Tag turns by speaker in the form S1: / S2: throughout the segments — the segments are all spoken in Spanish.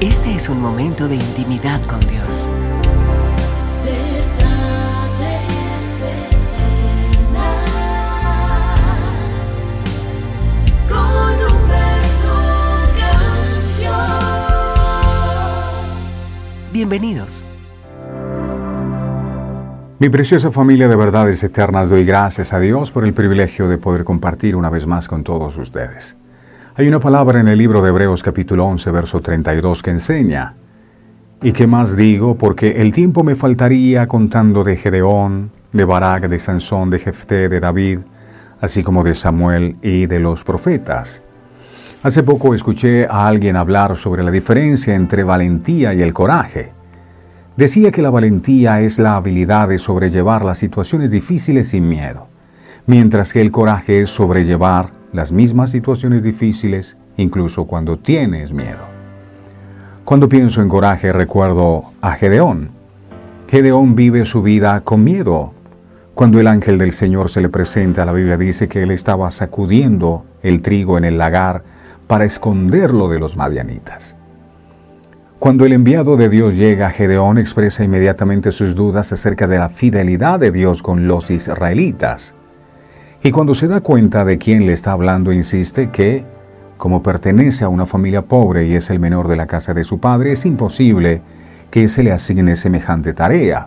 S1: Este es un momento de intimidad con Dios.
S2: Verdades eternas con Humberto Canción.
S1: Bienvenidos.
S3: Mi preciosa familia de verdades eternas, doy gracias a Dios por el privilegio de poder compartir una vez más con todos ustedes. Hay una palabra en el libro de Hebreos capítulo 11, verso 32 que enseña, ¿y qué más digo? Porque el tiempo me faltaría contando de Gedeón, de Barak, de Sansón, de Jefté, de David, así como de Samuel y de los profetas. Hace poco escuché a alguien hablar sobre la diferencia entre valentía y el coraje. Decía que la valentía es la habilidad de sobrellevar las situaciones difíciles sin miedo, mientras que el coraje es sobrellevar las mismas situaciones difíciles incluso cuando tienes miedo. Cuando pienso en coraje recuerdo a Gedeón. Gedeón vive su vida con miedo. Cuando el ángel del Señor se le presenta, la Biblia dice que él estaba sacudiendo el trigo en el lagar para esconderlo de los madianitas. Cuando el enviado de Dios llega, Gedeón expresa inmediatamente sus dudas acerca de la fidelidad de Dios con los israelitas. Y cuando se da cuenta de quién le está hablando, insiste que, como pertenece a una familia pobre y es el menor de la casa de su padre, es imposible que se le asigne semejante tarea.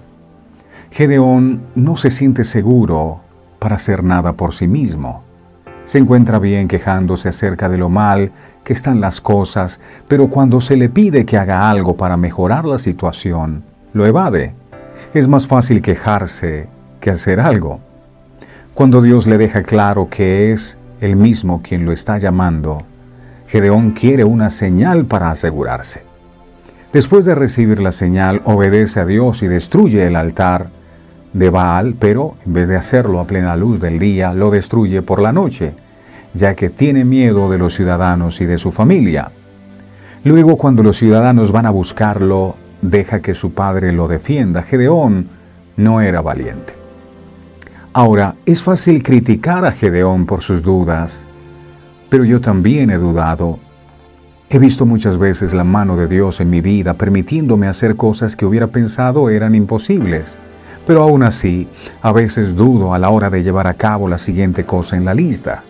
S3: Gedeón no se siente seguro para hacer nada por sí mismo. Se encuentra bien quejándose acerca de lo mal que están las cosas, pero cuando se le pide que haga algo para mejorar la situación, lo evade. Es más fácil quejarse que hacer algo. Cuando Dios le deja claro que es el mismo quien lo está llamando, Gedeón quiere una señal para asegurarse. Después de recibir la señal, obedece a Dios y destruye el altar de Baal, pero en vez de hacerlo a plena luz del día, lo destruye por la noche, ya que tiene miedo de los ciudadanos y de su familia. Luego, cuando los ciudadanos van a buscarlo, deja que su padre lo defienda. Gedeón no era valiente. Ahora, es fácil criticar a Gedeón por sus dudas, pero yo también he dudado. He visto muchas veces la mano de Dios en mi vida permitiéndome hacer cosas que hubiera pensado eran imposibles. Pero aún así, a veces dudo a la hora de llevar a cabo la siguiente cosa en la lista.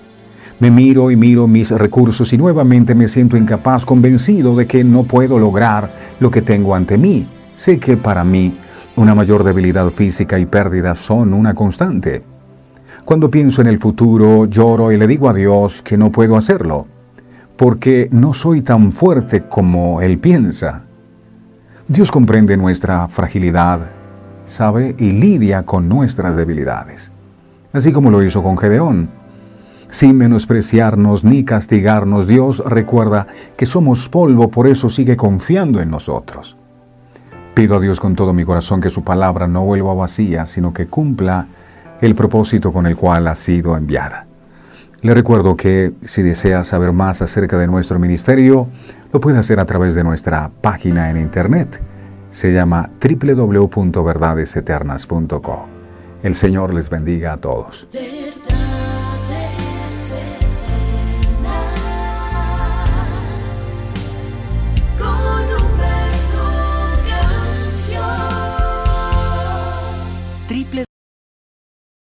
S3: Me miro y miro mis recursos y nuevamente me siento incapaz, convencido de que no puedo lograr lo que tengo ante mí. Sé que para mí una mayor debilidad física y pérdida son una constante. Cuando pienso en el futuro, lloro y le digo a Dios que no puedo hacerlo, porque no soy tan fuerte como Él piensa. Dios comprende nuestra fragilidad, sabe y lidia con nuestras debilidades, así como lo hizo con Gedeón. Sin menospreciarnos ni castigarnos, Dios recuerda que somos polvo, por eso sigue confiando en nosotros. Pido a Dios con todo mi corazón que su palabra no vuelva vacía, sino que cumpla el propósito con el cual ha sido enviada. Le recuerdo que si desea saber más acerca de nuestro ministerio, lo puede hacer a través de nuestra página en internet. Se llama www.verdadeseternas.co. El Señor les bendiga a todos.